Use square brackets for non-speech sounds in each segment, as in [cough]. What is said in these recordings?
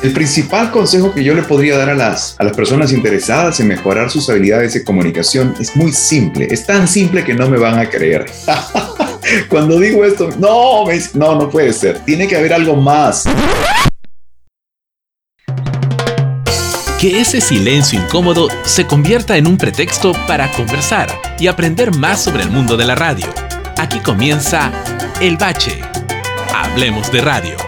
El principal consejo que yo le podría dar a las, a las personas interesadas en mejorar sus habilidades de comunicación es muy simple. Es tan simple que no me van a creer. [laughs] Cuando digo esto, no, no, no puede ser. Tiene que haber algo más. Que ese silencio incómodo se convierta en un pretexto para conversar y aprender más sobre el mundo de la radio. Aquí comienza El Bache. Hablemos de radio.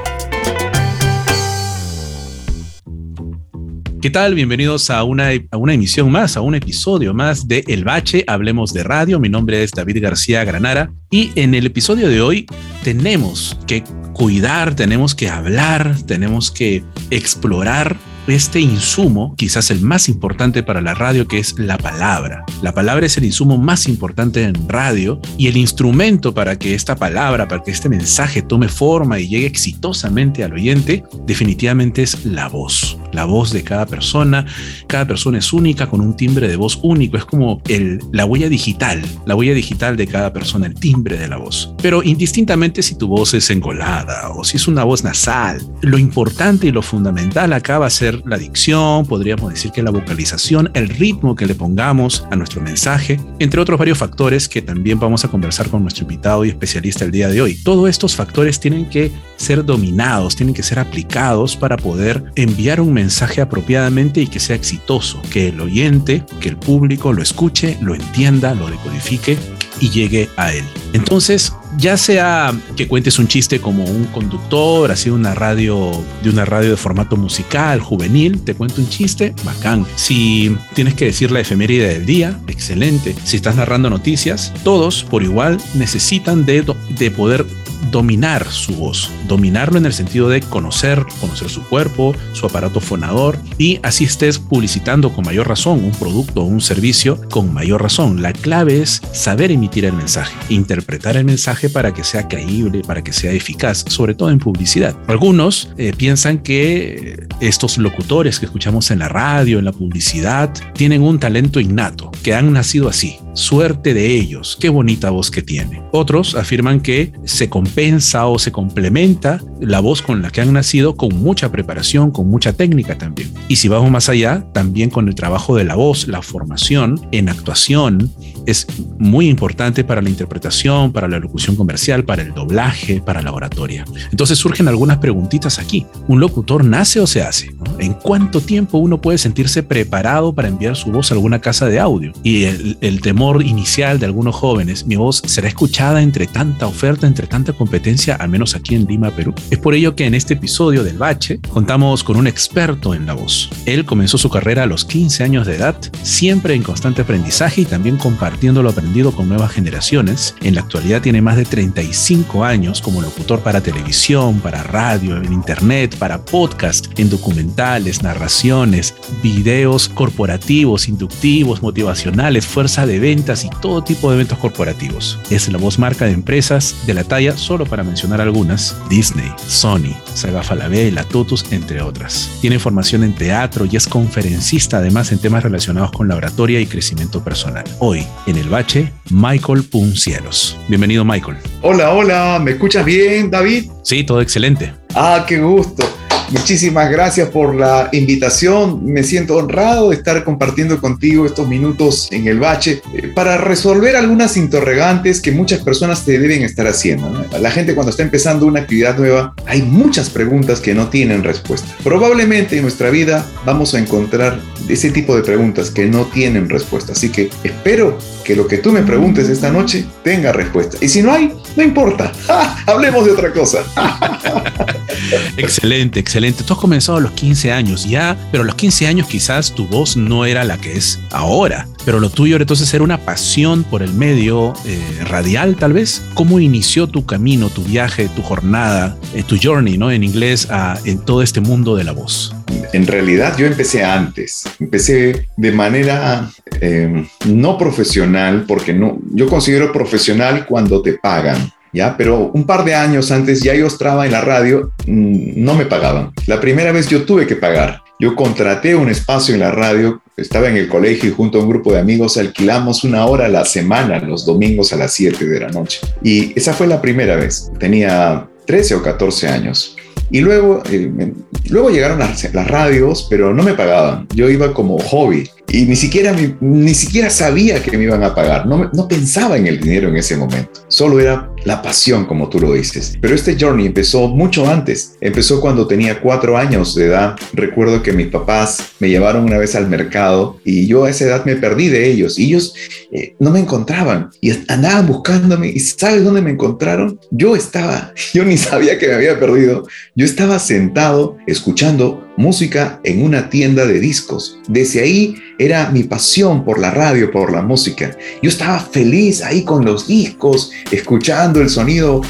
¿Qué tal? Bienvenidos a una, a una emisión más, a un episodio más de El Bache, Hablemos de Radio. Mi nombre es David García Granara y en el episodio de hoy tenemos que cuidar, tenemos que hablar, tenemos que explorar este insumo, quizás el más importante para la radio, que es la palabra. La palabra es el insumo más importante en radio y el instrumento para que esta palabra, para que este mensaje tome forma y llegue exitosamente al oyente, definitivamente es la voz. La voz de cada persona. Cada persona es única con un timbre de voz único. Es como el, la huella digital, la huella digital de cada persona, el timbre de la voz. Pero indistintamente si tu voz es engolada o si es una voz nasal, lo importante y lo fundamental acá va a ser la dicción, podríamos decir que la vocalización, el ritmo que le pongamos a nuestro mensaje, entre otros varios factores que también vamos a conversar con nuestro invitado y especialista el día de hoy. Todos estos factores tienen que ser dominados, tienen que ser aplicados para poder enviar un mensaje apropiadamente y que sea exitoso, que el oyente, que el público lo escuche, lo entienda, lo decodifique y llegue a él. Entonces, ya sea que cuentes un chiste como un conductor, así una radio de una radio de formato musical, juvenil, te cuento un chiste, bacán. Si tienes que decir la efeméride del día, excelente. Si estás narrando noticias, todos por igual necesitan de, de poder dominar su voz, dominarlo en el sentido de conocer, conocer su cuerpo, su aparato fonador y así estés publicitando con mayor razón un producto o un servicio con mayor razón. La clave es saber emitir el mensaje, interpretar el mensaje para que sea creíble, para que sea eficaz, sobre todo en publicidad. Algunos eh, piensan que estos locutores que escuchamos en la radio, en la publicidad, tienen un talento innato, que han nacido así. Suerte de ellos, qué bonita voz que tiene. Otros afirman que se compensa o se complementa la voz con la que han nacido con mucha preparación, con mucha técnica también. Y si vamos más allá, también con el trabajo de la voz, la formación en actuación es muy importante para la interpretación, para la locución comercial, para el doblaje, para la oratoria. Entonces surgen algunas preguntitas aquí. ¿Un locutor nace o se hace? ¿En cuánto tiempo uno puede sentirse preparado para enviar su voz a alguna casa de audio? Y el, temor inicial de algunos jóvenes, mi voz será escuchada entre tanta oferta, entre tanta competencia, al menos aquí en Lima, Perú. Es por ello que en este episodio del Bache contamos con un experto en la voz. Él comenzó su carrera a los 15 años de edad, siempre en constante aprendizaje y también compartiendo lo aprendido con nuevas generaciones. En la actualidad tiene más de 35 años como locutor para televisión, para radio, en internet, para podcast, en documentales, narraciones, videos corporativos, inductivos, motivacionales, fuerza de ventas y todo tipo de eventos corporativos. Es la voz marca de empresas de la talla, solo para mencionar algunas, Disney, Sony, Saga Falabella, Totus, entre otras. Tiene formación en teatro y es conferencista además en temas relacionados con la oratoria y crecimiento personal. Hoy, en el bache, Michael Puncielos. Bienvenido, Michael. Hola, hola, ¿me escuchas bien, David? Sí, todo excelente. Ah, qué gusto. Muchísimas gracias por la invitación. Me siento honrado de estar compartiendo contigo estos minutos en el bache eh, para resolver algunas interrogantes que muchas personas te deben estar haciendo. La gente cuando está empezando una actividad nueva, hay muchas preguntas que no tienen respuesta. Probablemente en nuestra vida vamos a encontrar ese tipo de preguntas que no tienen respuesta. Así que espero que lo que tú me preguntes esta noche tenga respuesta. Y si no hay, no importa. [laughs] Hablemos de otra cosa. [laughs] excelente, excelente. Tú has comenzado a los 15 años ya, pero a los 15 años quizás tu voz no era la que es ahora. Pero lo tuyo entonces era una pasión por el medio eh, radial, tal vez. ¿Cómo inició tu camino, tu viaje, tu jornada, eh, tu journey, ¿no? En inglés, a, en todo este mundo de la voz. En realidad yo empecé antes. Empecé de manera eh, no profesional, porque no, yo considero profesional cuando te pagan. ¿ya? Pero un par de años antes ya yo estaba en la radio, no me pagaban. La primera vez yo tuve que pagar. Yo contraté un espacio en la radio, estaba en el colegio y junto a un grupo de amigos alquilamos una hora a la semana, los domingos a las 7 de la noche. Y esa fue la primera vez. Tenía 13 o 14 años. Y luego eh, Luego llegaron las, las radios, pero no me pagaban. Yo iba como hobby y ni siquiera, ni siquiera sabía que me iban a pagar. No, no pensaba en el dinero en ese momento. Solo era la pasión, como tú lo dices. Pero este journey empezó mucho antes. Empezó cuando tenía cuatro años de edad. Recuerdo que mis papás me llevaron una vez al mercado y yo a esa edad me perdí de ellos. Y ellos eh, no me encontraban y andaban buscándome. ¿Y sabes dónde me encontraron? Yo estaba, [laughs] yo ni sabía que me había perdido. Yo estaba sentado escuchando música en una tienda de discos. Desde ahí era mi pasión por la radio, por la música. Yo estaba feliz ahí con los discos, escuchando el sonido.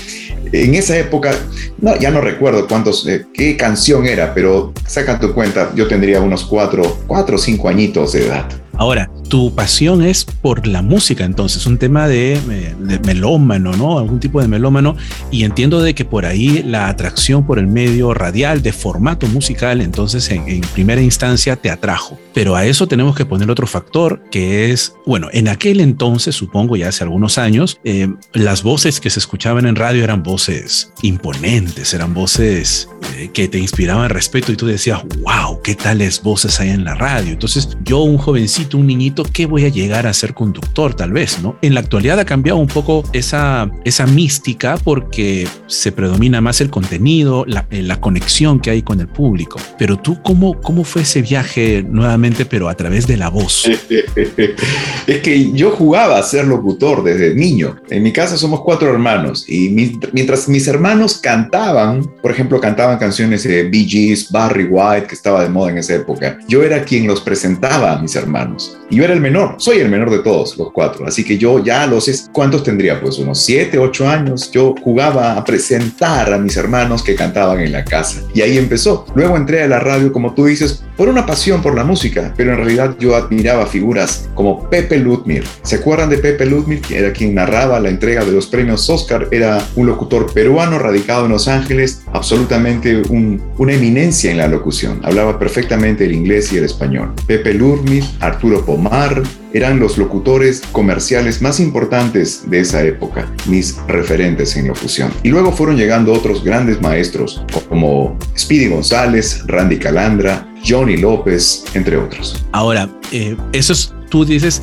En esa época, no, ya no recuerdo cuántos, eh, qué canción era, pero saca tu cuenta, yo tendría unos cuatro, cuatro o cinco añitos de edad. Ahora, tu pasión es por la música, entonces, un tema de, melómano, ¿no? Algún tipo de melómano. Y entiendo de que por ahí la atracción por el medio radial de formato musical, entonces, en, primera instancia te atrajo. Pero a eso tenemos que poner otro factor, que es, bueno, en aquel entonces, supongo ya hace algunos años, eh, las voces que se escuchaban en radio eran voces imponentes, eran voces eh, que te inspiraban respeto y tú decías, wow, qué tales voces hay en la radio. Entonces, yo, un jovencito, un niñito, ¿qué voy a llegar a ser conductor tal vez? ¿no? En la actualidad ha cambiado un poco esa, esa mística porque se predomina más el contenido, la, eh, la conexión que hay con el público. Pero tú, ¿cómo, ¿cómo fue ese viaje nuevamente, pero a través de la voz? [laughs] es que yo jugaba a ser locutor desde niño. En mi casa somos cuatro hermanos y mientras mis hermanos cantaban, por ejemplo, cantaban canciones de Bee Gees, Barry White, que estaba de moda en esa época, yo era quien los presentaba a mis hermanos. Y yo era el menor, soy el menor de todos, los cuatro. Así que yo ya los... ¿Cuántos tendría? Pues unos siete, ocho años. Yo jugaba a presentar a mis hermanos que cantaban en la casa. Y ahí empezó. Luego entré a la radio, como tú dices, por una pasión por la música, pero en realidad yo admiraba figuras como Pepe Ludmir. ¿Se acuerdan de Pepe Ludmir? Que era quien narraba la entrega de los premios Oscar. Era un locutor peruano radicado en Los Ángeles, absolutamente una eminencia en la locución. Hablaba perfectamente el inglés y el español. Pepe Ludmir, Arturo Pomar, eran los locutores comerciales más importantes de esa época, mis referentes en locución. Y luego fueron llegando otros grandes maestros como Speedy González, Randy Calandra, Johnny López, entre otros. Ahora, eh, esos tú dices,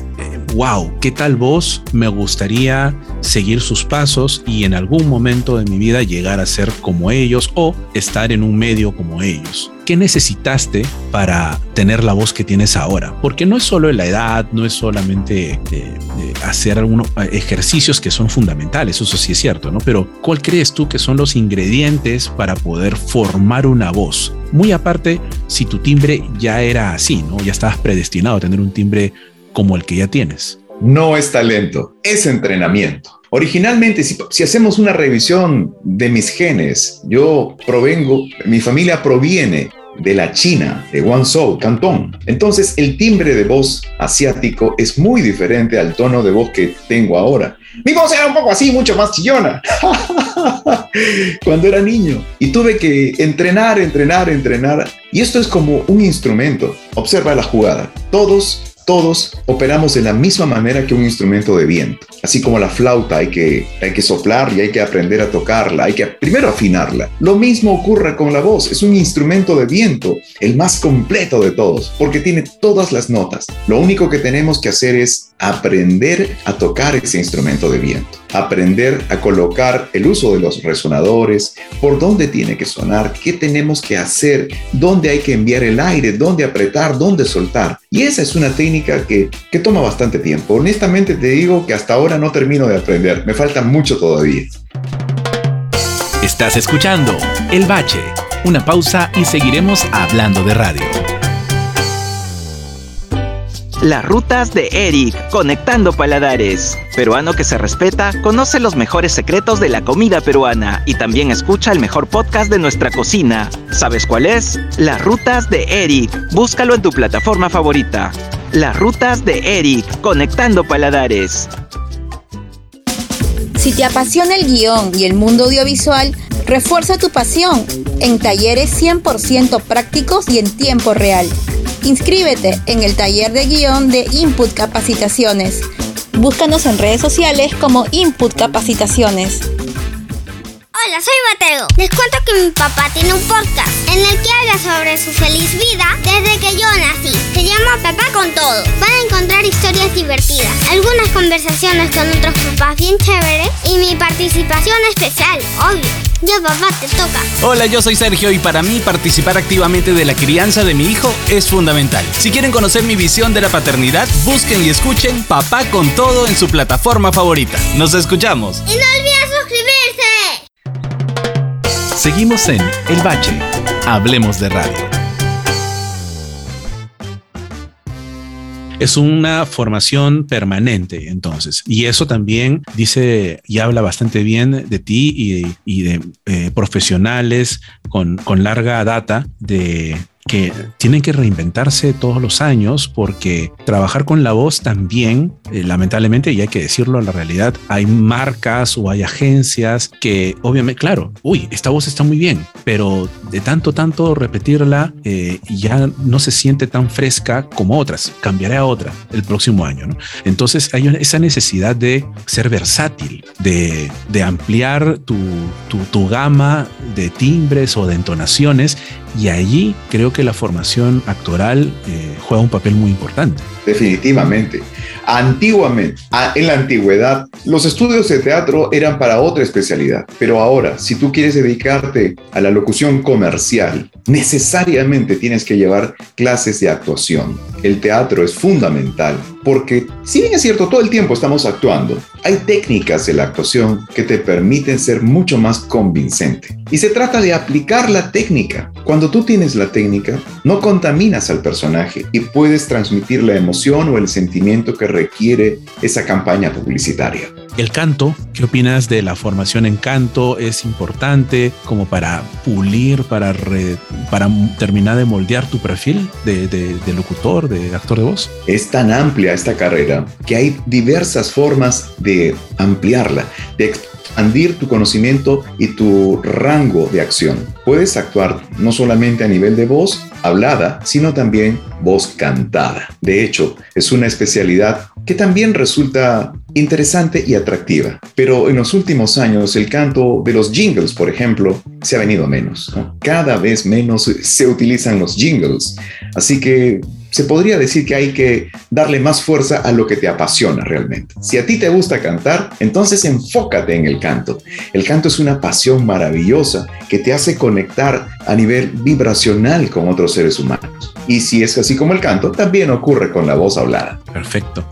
wow, ¿qué tal vos? Me gustaría seguir sus pasos y en algún momento de mi vida llegar a ser como ellos o estar en un medio como ellos. ¿Qué necesitaste para tener la voz que tienes ahora? Porque no es solo la edad, no es solamente eh, eh, hacer algunos ejercicios que son fundamentales, eso sí es cierto, ¿no? Pero ¿cuál crees tú que son los ingredientes para poder formar una voz? Muy aparte, si tu timbre ya era así, ¿no? Ya estabas predestinado a tener un timbre como el que ya tienes. No es talento, es entrenamiento. Originalmente, si, hacemos una revisión de mis genes, yo provengo, mi familia proviene de la China, de Guangzhou, Cantón. Entonces, el timbre de voz asiático es muy diferente al tono de voz que tengo ahora. Mi voz era un poco así, mucho más chillona, [laughs] cuando era niño. Y tuve que entrenar, entrenar, entrenar. Y esto es como un instrumento. Observa la jugada. Todos todos operamos de la misma manera que un instrumento de viento. Así como la flauta hay que, hay que soplar y hay que aprender a tocarla, hay que primero afinarla. Lo mismo ocurre con la voz, es un instrumento de viento, el más completo de todos, porque tiene todas las notas. Lo único que tenemos que hacer es aprender a tocar ese instrumento de viento, aprender a colocar el uso de los resonadores, por dónde tiene que sonar, qué tenemos que hacer, dónde hay que enviar el aire, dónde apretar, dónde soltar. Y esa es una técnica que, que toma bastante tiempo. Honestamente te digo que hasta ahora no termino de aprender, me falta mucho todavía. Estás escuchando El Bache, una pausa y seguiremos hablando de radio. Las rutas de Eric, conectando paladares. Peruano que se respeta, conoce los mejores secretos de la comida peruana y también escucha el mejor podcast de nuestra cocina. ¿Sabes cuál es? Las rutas de Eric. Búscalo en tu plataforma favorita. Las rutas de Eric, conectando paladares. Si te apasiona el guion y el mundo audiovisual, refuerza tu pasión en talleres 100% prácticos y en tiempo real Inscríbete en el taller de guion de Input Capacitaciones. Búscanos en redes sociales como Input Capacitaciones. Hola, soy Mateo. Les cuento que mi papá tiene un podcast en el que habla sobre su feliz vida desde que yo nací. Se llama Papá con Todo. Van a encontrar historias divertidas, algunas conversaciones con otros papás bien chéveres y mi participación especial, obvio. Ya papá, te toca. Hola, yo soy Sergio y para mí participar activamente de la crianza de mi hijo es fundamental. Si quieren conocer mi visión de la paternidad, busquen y escuchen Papá con Todo en su plataforma favorita. Nos escuchamos. Y no olviden suscribirse. Seguimos en El Bache. Hablemos de radio. Es una formación permanente, entonces. Y eso también dice y habla bastante bien de ti y, de eh, profesionales con, con larga data de que tienen que reinventarse todos los años porque trabajar con la voz también, eh, lamentablemente, y hay que decirlo a la realidad, hay marcas o hay agencias que obviamente, claro, uy, esta voz está muy bien, pero de tanto, tanto repetirla eh, ya no se siente tan fresca como otras. Cambiaré a otra el próximo año. ¿no? Entonces hay esa necesidad de ser versátil, de, de ampliar tu, tu, tu gama de timbres o de entonaciones y allí creo que la formación actoral eh, juega un papel muy importante. Definitivamente. Antiguamente, en la antigüedad, los estudios de teatro eran para otra especialidad, pero ahora, si tú quieres dedicarte a la locución comercial, necesariamente tienes que llevar clases de actuación. El teatro es fundamental porque, si bien es cierto, todo el tiempo estamos actuando, hay técnicas de la actuación que te permiten ser mucho más convincente. Y se trata de aplicar la técnica. Cuando tú tienes la técnica, no contaminas al personaje y puedes transmitir la emoción o el sentimiento que requiere esa campaña publicitaria. El canto, ¿qué opinas de la formación en canto? ¿Es importante como para pulir, para, terminar de moldear tu perfil de, de locutor, de actor de voz? Es tan amplia esta carrera que hay diversas formas de ampliarla, de expandir tu conocimiento y tu rango de acción. Puedes actuar no solamente a nivel de voz hablada, sino también voz cantada. De hecho, es una especialidad que también resulta interesante y atractiva. Pero en los últimos años el canto de los jingles, por ejemplo, se ha venido menos. Cada vez menos se utilizan los jingles. Así que se podría decir que hay que darle más fuerza a lo que te apasiona realmente. Si a ti te gusta cantar, entonces enfócate en el canto. El canto es una pasión maravillosa que te hace conectar a nivel vibracional con otros seres humanos. Y si es así como el canto, también ocurre con la voz hablada. Perfecto.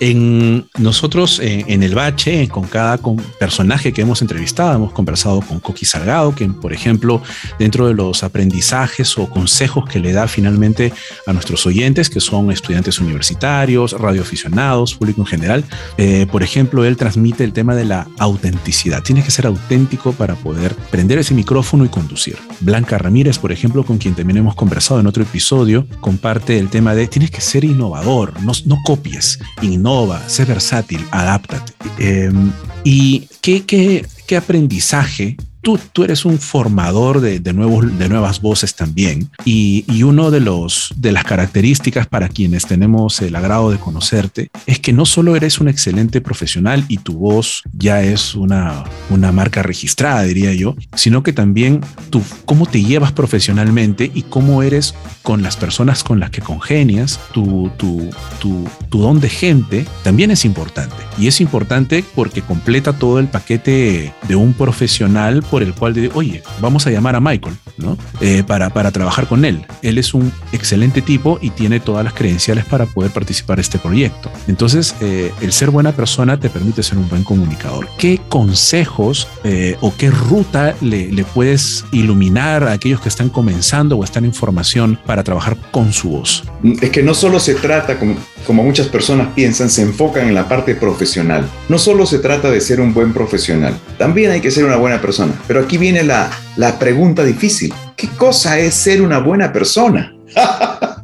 En nosotros, eh, en, el bache, con cada personaje que hemos entrevistado, hemos conversado con Coqui Salgado, que por ejemplo, dentro de los aprendizajes o consejos que le da finalmente a nuestros oyentes, que son estudiantes universitarios, radioaficionados, público en general, eh, por ejemplo, él transmite el tema de la autenticidad. Tienes que ser auténtico para poder prender ese micrófono y conducir. Blanca Ramírez, por ejemplo, con quien también hemos conversado en otro episodio, comparte el tema de tienes que ser innovador, no, no copies, innova, sé versátil, adáptate. Em, ¿Y qué, qué, qué aprendizaje tú, eres un formador de, nuevos, de nuevas voces también. Y, uno de, los, de las características para quienes tenemos el agrado de conocerte es que no solo eres un excelente profesional y tu voz ya es una, una marca registrada, diría yo, sino que también tú, cómo te llevas profesionalmente y cómo eres con las personas con las que congenias, tu, tu, tu, tu don de gente también es importante. Y es importante porque completa todo el paquete de un profesional por el cual dice, oye, vamos a llamar a Michael, ¿no? Eh, para, para trabajar con él. Él es un excelente tipo y tiene todas las credenciales para poder participar en este proyecto. Entonces, eh, el ser buena persona te permite ser un buen comunicador. ¿Qué consejos eh, o qué ruta le, le puedes iluminar a aquellos que están comenzando o están en formación para trabajar con su voz? Es que no solo se trata, como, como muchas personas piensan, se enfocan en la parte profesional. No solo se trata de ser un buen profesional, también hay que ser una buena persona. Pero aquí viene la, la pregunta difícil. ¿Qué cosa es ser una buena persona? [laughs]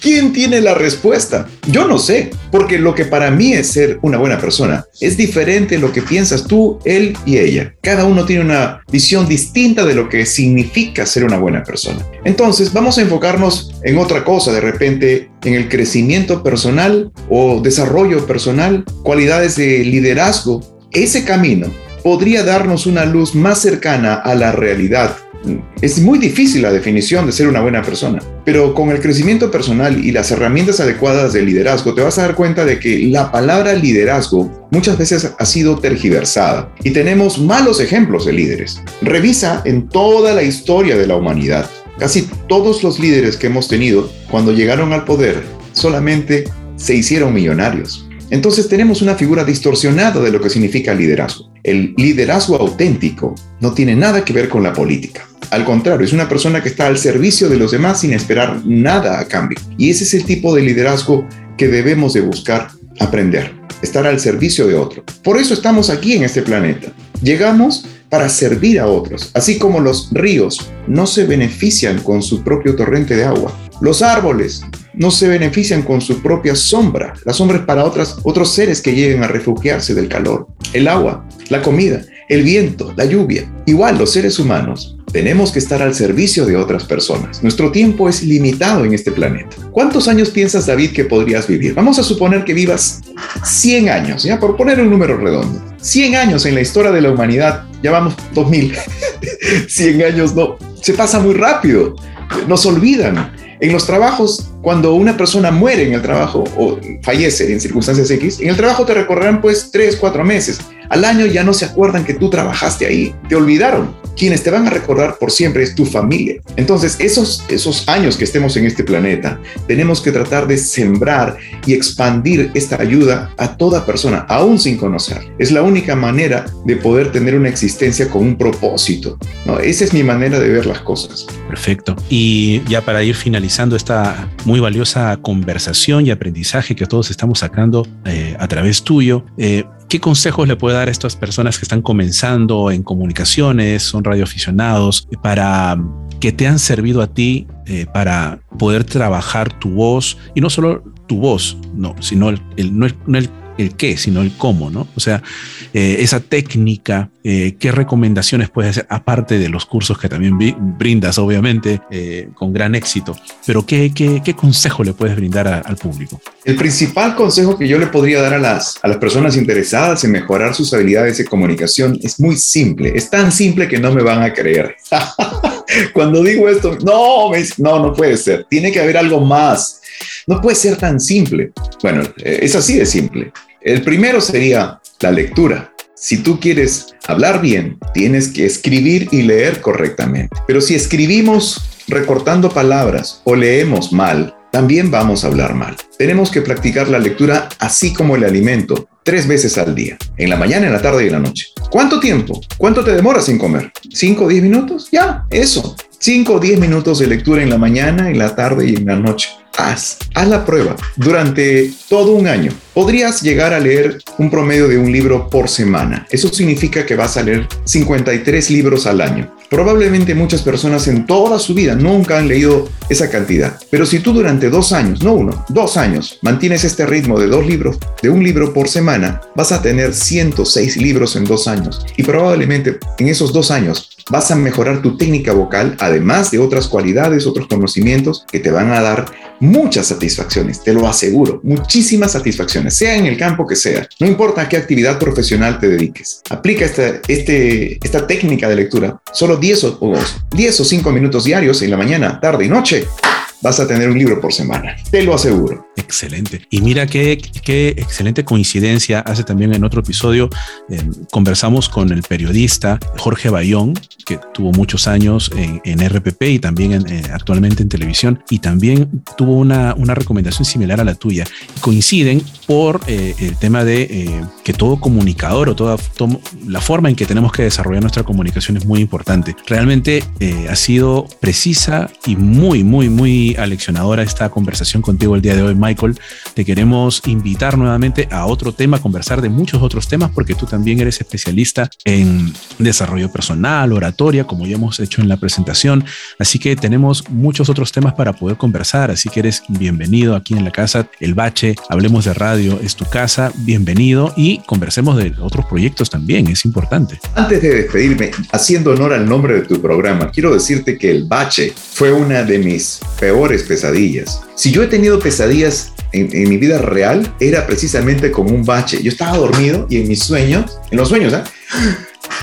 ¿Quién tiene la respuesta? Yo no sé, porque lo que para mí es ser una buena persona es diferente lo que piensas tú, él y ella. Cada uno tiene una visión distinta de lo que significa ser una buena persona. Entonces, vamos a enfocarnos en otra cosa, de repente, en el crecimiento personal o desarrollo personal, cualidades de liderazgo. Ese camino podría darnos una luz más cercana a la realidad Es muy difícil la definición de ser una buena persona, pero con el crecimiento personal y las herramientas adecuadas de liderazgo te vas a dar cuenta de que la palabra liderazgo muchas veces ha sido tergiversada y tenemos malos ejemplos de líderes. Revisa en toda la historia de la humanidad. Casi todos los líderes que hemos tenido, cuando llegaron al poder, solamente se hicieron millonarios. Entonces tenemos una figura distorsionada de lo que significa liderazgo. El liderazgo auténtico no tiene nada que ver con la política. Al contrario, es una persona que está al servicio de los demás sin esperar nada a cambio. Y ese es el tipo de liderazgo que debemos de buscar aprender, estar al servicio de otro. Por eso estamos aquí en este planeta. Llegamos para servir a otros, así como los ríos no se benefician con su propio torrente de agua. Los árboles no se benefician con su propia sombra. La sombra es para otras, otros seres que lleguen a refugiarse del calor. El agua, la comida, el viento, la lluvia. Igual los seres humanos tenemos que estar al servicio de otras personas. Nuestro tiempo es limitado en este planeta. ¿Cuántos años piensas, David, que podrías vivir? Vamos a suponer que vivas 100 años, ya por poner un número redondo. 100 años en la historia de la humanidad, ya vamos 2000. 100 [laughs] años no, se pasa muy rápido. Nos olvidan. En los trabajos, cuando una persona muere en el trabajo o fallece en circunstancias X, en el trabajo te recorrerán pues 3, 4 meses. Al año ya no se acuerdan que tú trabajaste ahí, te olvidaron quienes te van a recordar por siempre es tu familia. Entonces, esos, esos años que estemos en este planeta, tenemos que tratar de sembrar y expandir esta ayuda a toda persona, aún sin conocer. Es la única manera de poder tener una existencia con un propósito. ¿no? Esa es mi manera de ver las cosas. Perfecto. Y ya para ir finalizando esta muy valiosa conversación y aprendizaje que todos estamos sacando eh, a través tuyo, eh, ¿Qué consejos le puede dar a estas personas que están comenzando en comunicaciones, son radioaficionados, para que te han servido a ti eh, para poder trabajar tu voz y no solo tu voz, no, sino el, no, el qué, sino el cómo, ¿no? O sea, eh, esa técnica, eh, qué recomendaciones puedes hacer, aparte de los cursos que también brindas, obviamente, eh, con gran éxito, pero qué, qué, qué consejo le puedes brindar al público. El principal consejo que yo le podría dar a las, a las personas interesadas en mejorar sus habilidades de comunicación es muy simple, es tan simple que no me van a creer. [laughs] [laughs] Cuando digo esto, no, no, no puede ser, tiene que haber algo más. No puede ser tan simple. Bueno, es así de simple. El primero sería la lectura. Si tú quieres hablar bien, tienes que escribir y leer correctamente. Pero si escribimos recortando palabras o leemos mal, también vamos a hablar mal. Tenemos que practicar la lectura así como el alimento, tres veces al día, en la mañana, en la tarde y en la noche. ¿Cuánto tiempo? ¿Cuánto te demoras sin comer? ¿Cinco o diez minutos? Ya, eso. Cinco o diez minutos de lectura en la mañana, en la tarde y en la noche haz, haz la prueba durante todo un año. Podrías llegar a leer un promedio de un libro por semana. Eso significa que vas a leer 53 libros al año. Probablemente muchas personas en toda su vida nunca han leído esa cantidad. Pero si tú durante dos años, no uno, dos años, mantienes este ritmo de dos libros, de un libro por semana, vas a tener 106 libros en dos años. Y probablemente en esos dos años vas a mejorar tu técnica vocal, además de otras cualidades, otros conocimientos que te van a dar muchas satisfacciones, te lo aseguro, muchísimas satisfacciones, sea en el campo que sea, no importa a qué actividad profesional te dediques. Aplica esta, este, esta técnica de lectura solo 10 o, 10 o 5 minutos diarios en la mañana, tarde y noche vas a tener un libro por semana. Te lo aseguro. Excelente. Y mira qué, qué excelente coincidencia. Hace también en otro episodio eh, conversamos con el periodista Jorge Bayón, que tuvo muchos años en, en RPP y también eh, actualmente en televisión, y también tuvo una, una recomendación similar a la tuya. Coinciden por eh, el tema de que todo comunicador o toda la forma en que tenemos que desarrollar nuestra comunicación es muy importante. Realmente ha sido precisa y muy, muy, muy aleccionadora esta conversación contigo el día de hoy, Michael. Te queremos invitar nuevamente a otro tema, conversar de muchos otros temas, porque tú también eres especialista en desarrollo personal, oratoria, como ya hemos hecho en la presentación. Así que tenemos muchos otros temas para poder conversar. Así que eres bienvenido aquí en la casa El Bache. Hablemos de radio, es tu casa. Bienvenido y conversemos de otros proyectos también. Es importante. Antes de despedirme, haciendo honor al nombre de tu programa, quiero decirte que El Bache fue una de mis peores pesadillas. Si yo he tenido pesadillas en, mi vida real, era precisamente como un bache. Yo estaba dormido y en mis sueños, en los sueños, ¿eh?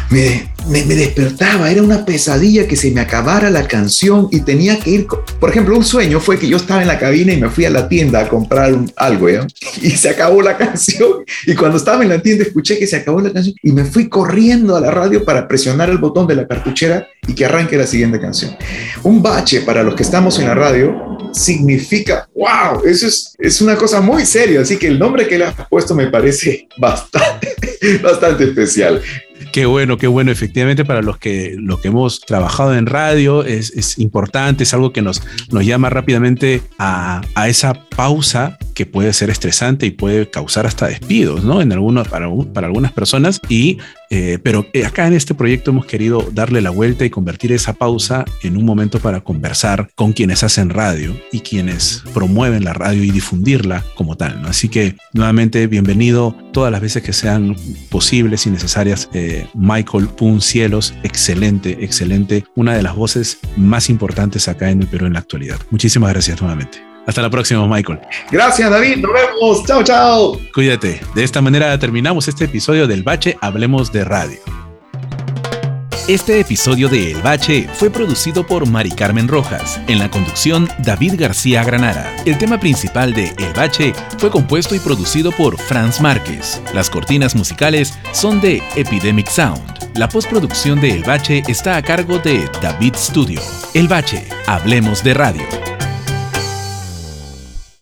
Me me, despertaba, era una pesadilla que se me acabara la canción y tenía que ir, por ejemplo, un sueño fue que yo estaba en la cabina y me fui a la tienda a comprar algo, ¿ya? Y se acabó la [laughs] canción y cuando estaba en la tienda escuché que se acabó la canción y me fui corriendo a la radio para presionar el botón de la cartuchera y que arranque la siguiente canción. Un bache para los que estamos en la radio significa, wow, eso es, es una cosa muy seria, así que el nombre que le has puesto me parece [laughs] bastante, bastante especial. Qué bueno, qué bueno. Efectivamente, para los que, los que hemos trabajado en radio es, importante, es algo que nos, nos llama rápidamente a, a, esa pausa que puede ser estresante y puede causar hasta despidos, ¿no? En algunos, para, para algunas personas. Y, eh, pero eh, acá en este proyecto hemos querido darle la vuelta y convertir esa pausa en un momento para conversar con quienes hacen radio y quienes promueven la radio y difundirla como tal. Así que nuevamente bienvenido todas las veces que sean posibles y necesarias. Eh, Michael Pun Cielos, excelente, excelente, una de las voces más importantes acá en el Perú en la actualidad. Muchísimas gracias nuevamente. Hasta la próxima, Michael. Gracias, David. Nos vemos. Chao, chao. Cuídate. De esta manera terminamos este episodio del Bache Hablemos de Radio. Este episodio de El Bache fue producido por Mari Carmen Rojas, en la conducción David García Granara. El tema principal de El Bache fue compuesto y producido por Franz Márquez. Las cortinas musicales son de Epidemic Sound. La postproducción de El Bache está a cargo de David Studio. El Bache, hablemos de radio.